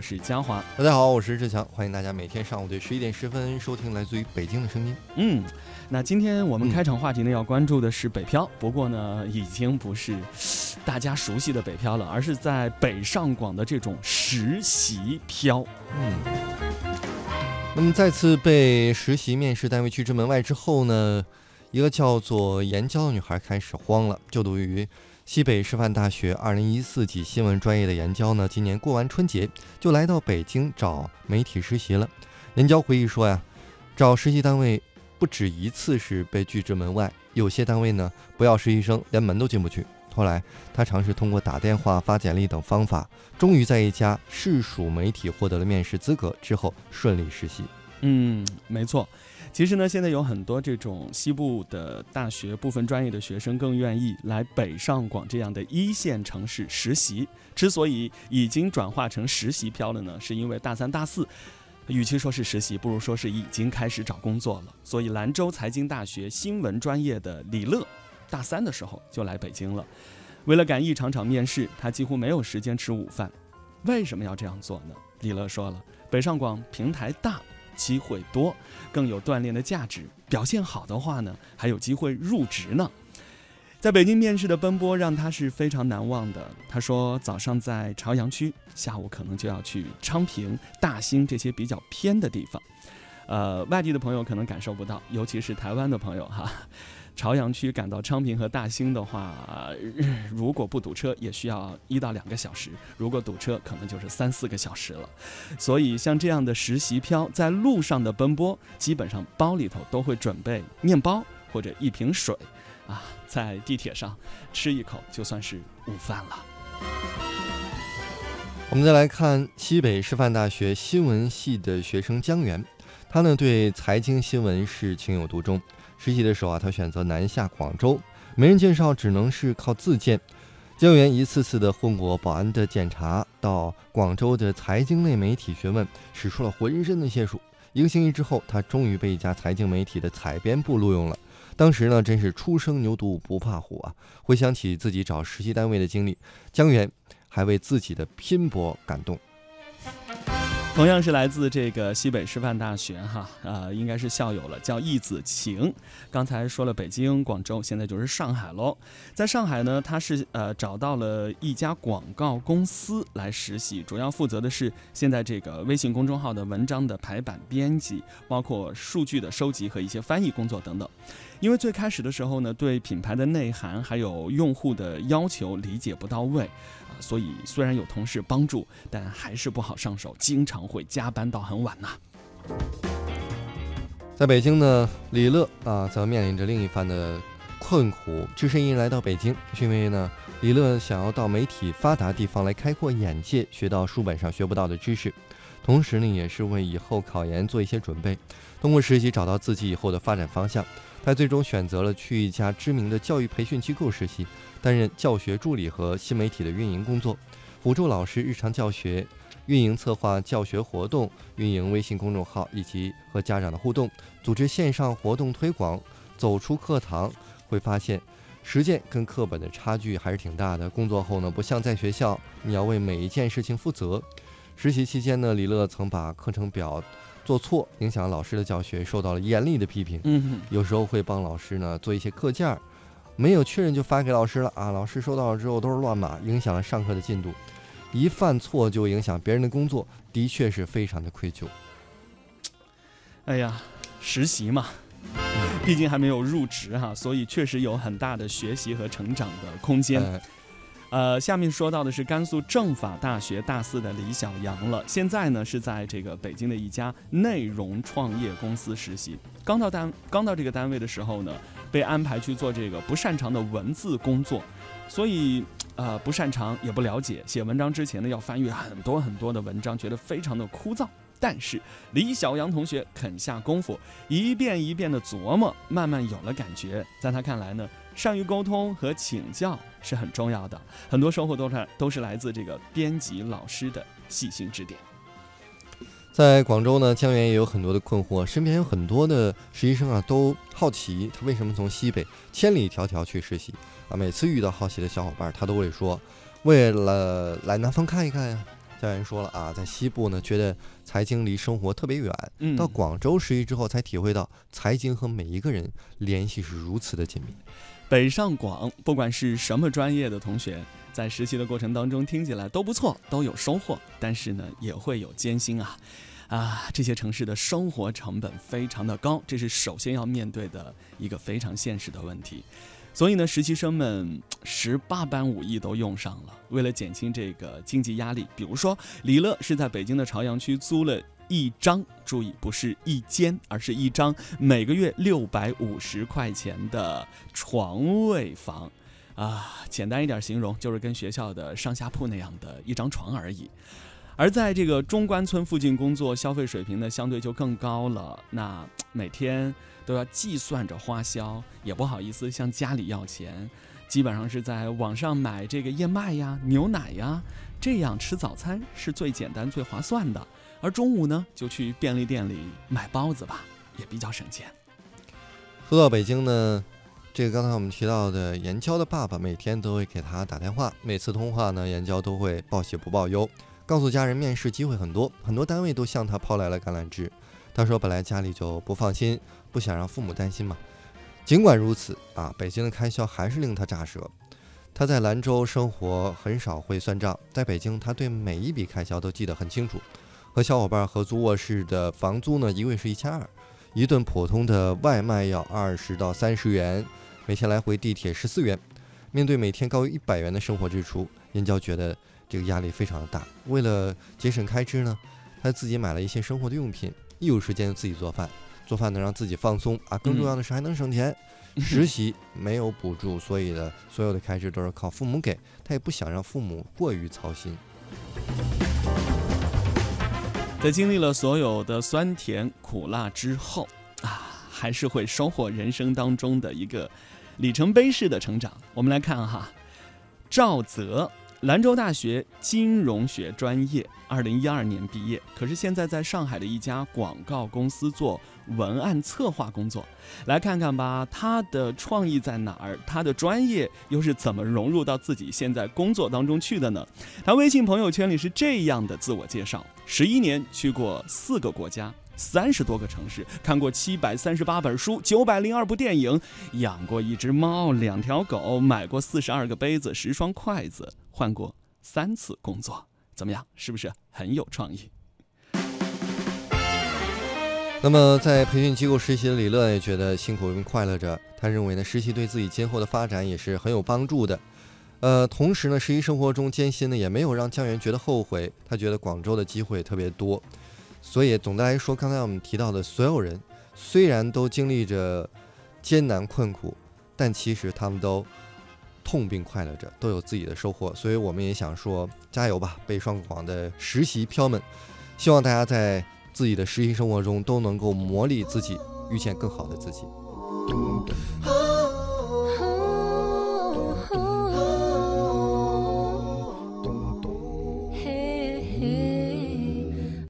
我是嘉华。大家好，我是志强，欢迎大家每天上午的十一点十分收听来自于北京的声音。嗯，那今天我们开场话题呢，要关注的是北漂，不过呢，已经不是大家熟悉的北漂了，而是在北上广的这种实习漂。嗯，那么再次被实习面试单位拒之门外之后呢，一个叫做严娇的女孩开始慌了，就读于。西北师范大学二零一四级新闻专业的严娇呢，今年过完春节就来到北京找媒体实习了。严娇回忆说呀，找实习单位不止一次是被拒之门外，有些单位呢不要实习生，连门都进不去。后来他尝试通过打电话、发简历等方法，终于在一家市属媒体获得了面试资格，之后顺利实习。嗯，没错。其实呢，现在有很多这种西部的大学部分专业的学生更愿意来北上广这样的一线城市实习。之所以已经转化成实习漂了呢，是因为大三、大四，与其说是实习，不如说是已经开始找工作了。所以兰州财经大学新闻专业的李乐，大三的时候就来北京了。为了赶一场场面试，他几乎没有时间吃午饭。为什么要这样做呢？李乐说了，北上广平台大。机会多，更有锻炼的价值。表现好的话呢，还有机会入职呢。在北京面试的奔波让他是非常难忘的。他说，早上在朝阳区，下午可能就要去昌平、大兴这些比较偏的地方。呃，外地的朋友可能感受不到，尤其是台湾的朋友哈。朝阳区赶到昌平和大兴的话，如果不堵车，也需要一到两个小时；如果堵车，可能就是三四个小时了。所以，像这样的实习漂在路上的奔波，基本上包里头都会准备面包或者一瓶水，啊，在地铁上吃一口就算是午饭了。我们再来看西北师范大学新闻系的学生江源，他呢对财经新闻是情有独钟。实习的时候啊，他选择南下广州，没人介绍，只能是靠自荐。江源一次次的混过保安的检查，到广州的财经类媒体询问，使出了浑身的解数。一个星期之后，他终于被一家财经媒体的采编部录用了。当时呢，真是初生牛犊不怕虎啊！回想起自己找实习单位的经历，江源还为自己的拼搏感动。同样是来自这个西北师范大学哈，呃，应该是校友了，叫易子晴。刚才说了北京、广州，现在就是上海喽。在上海呢，他是呃找到了一家广告公司来实习，主要负责的是现在这个微信公众号的文章的排版编辑，包括数据的收集和一些翻译工作等等。因为最开始的时候呢，对品牌的内涵还有用户的要求理解不到位啊。所以虽然有同事帮助，但还是不好上手，经常会加班到很晚呐。在北京呢，李乐啊，则面临着另一番的困苦。只身一来到北京，是因为呢，李乐想要到媒体发达地方来开阔眼界，学到书本上学不到的知识，同时呢，也是为以后考研做一些准备。通过实习找到自己以后的发展方向，他最终选择了去一家知名的教育培训机构实习。担任教学助理和新媒体的运营工作，辅助老师日常教学、运营策划教学活动、运营微信公众号以及和家长的互动、组织线上活动推广。走出课堂，会发现实践跟课本的差距还是挺大的。工作后呢，不像在学校，你要为每一件事情负责。实习期间呢，李乐曾把课程表做错，影响老师的教学，受到了严厉的批评。嗯，有时候会帮老师呢做一些课件儿。没有确认就发给老师了啊！老师收到了之后都是乱码，影响了上课的进度。一犯错就影响别人的工作，的确是非常的愧疚。哎呀，实习嘛，毕竟还没有入职哈，所以确实有很大的学习和成长的空间。呃，下面说到的是甘肃政法大学大四的李小杨了。现在呢是在这个北京的一家内容创业公司实习。刚到单刚到这个单位的时候呢，被安排去做这个不擅长的文字工作，所以呃不擅长也不了解。写文章之前呢要翻阅很多很多的文章，觉得非常的枯燥。但是李小杨同学肯下功夫，一遍一遍的琢磨，慢慢有了感觉。在他看来呢。善于沟通和请教是很重要的，很多收获都是都是来自这个编辑老师的细心指点。在广州呢，江源也有很多的困惑，身边有很多的实习生啊，都好奇他为什么从西北千里迢迢去实习啊。每次遇到好奇的小伙伴，他都会说，为了来南方看一看呀。教员说了啊，在西部呢，觉得财经离生活特别远，嗯到广州实习之后，才体会到财经和每一个人联系是如此的紧密。北上广，不管是什么专业的同学，在实习的过程当中，听起来都不错，都有收获，但是呢，也会有艰辛啊。啊，这些城市的生活成本非常的高，这是首先要面对的一个非常现实的问题。所以呢，实习生们十八般武艺都用上了。为了减轻这个经济压力，比如说李乐是在北京的朝阳区租了一张，注意不是一间，而是一张每个月六百五十块钱的床位房。啊，简单一点形容，就是跟学校的上下铺那样的一张床而已。而在这个中关村附近工作，消费水平呢相对就更高了。那每天都要计算着花销，也不好意思向家里要钱，基本上是在网上买这个燕麦呀、牛奶呀，这样吃早餐是最简单、最划算的。而中午呢，就去便利店里买包子吧，也比较省钱。说到北京呢，这个刚才我们提到的严娇的爸爸每天都会给他打电话，每次通话呢，严娇都会报喜不报忧。告诉家人面试机会很多，很多单位都向他抛来了橄榄枝。他说：“本来家里就不放心，不想让父母担心嘛。尽管如此啊，北京的开销还是令他咋舌。他在兰州生活很少会算账，在北京他对每一笔开销都记得很清楚。和小伙伴合租卧室的房租呢，一个月是一千二，一顿普通的外卖要二十到三十元，每天来回地铁十四元。面对每天高于一百元的生活支出，燕娇觉得。”这个压力非常的大，为了节省开支呢，他自己买了一些生活的用品，一有时间就自己做饭，做饭能让自己放松啊，更重要的是还能省钱。实习没有补助，所以呢，所有的开支都是靠父母给，他也不想让父母过于操心。在经历了所有的酸甜苦辣之后啊，还是会收获人生当中的一个里程碑式的成长。我们来看哈，赵泽。兰州大学金融学专业，二零一二年毕业，可是现在在上海的一家广告公司做文案策划工作。来看看吧，他的创意在哪儿？他的专业又是怎么融入到自己现在工作当中去的呢？他微信朋友圈里是这样的自我介绍：十一年去过四个国家。三十多个城市，看过七百三十八本书，九百零二部电影，养过一只猫，两条狗，买过四十二个杯子，十双筷子，换过三次工作，怎么样？是不是很有创意？那么，在培训机构实习的李乐也觉得辛苦并快乐着。他认为呢，实习对自己今后的发展也是很有帮助的。呃，同时呢，实习生活中艰辛呢，也没有让江源觉得后悔。他觉得广州的机会特别多。所以，总的来说，刚才我们提到的所有人，虽然都经历着艰难困苦，但其实他们都痛并快乐着，都有自己的收获。所以，我们也想说，加油吧，被双广的实习飘们！希望大家在自己的实习生活中都能够磨砺自己，遇见更好的自己。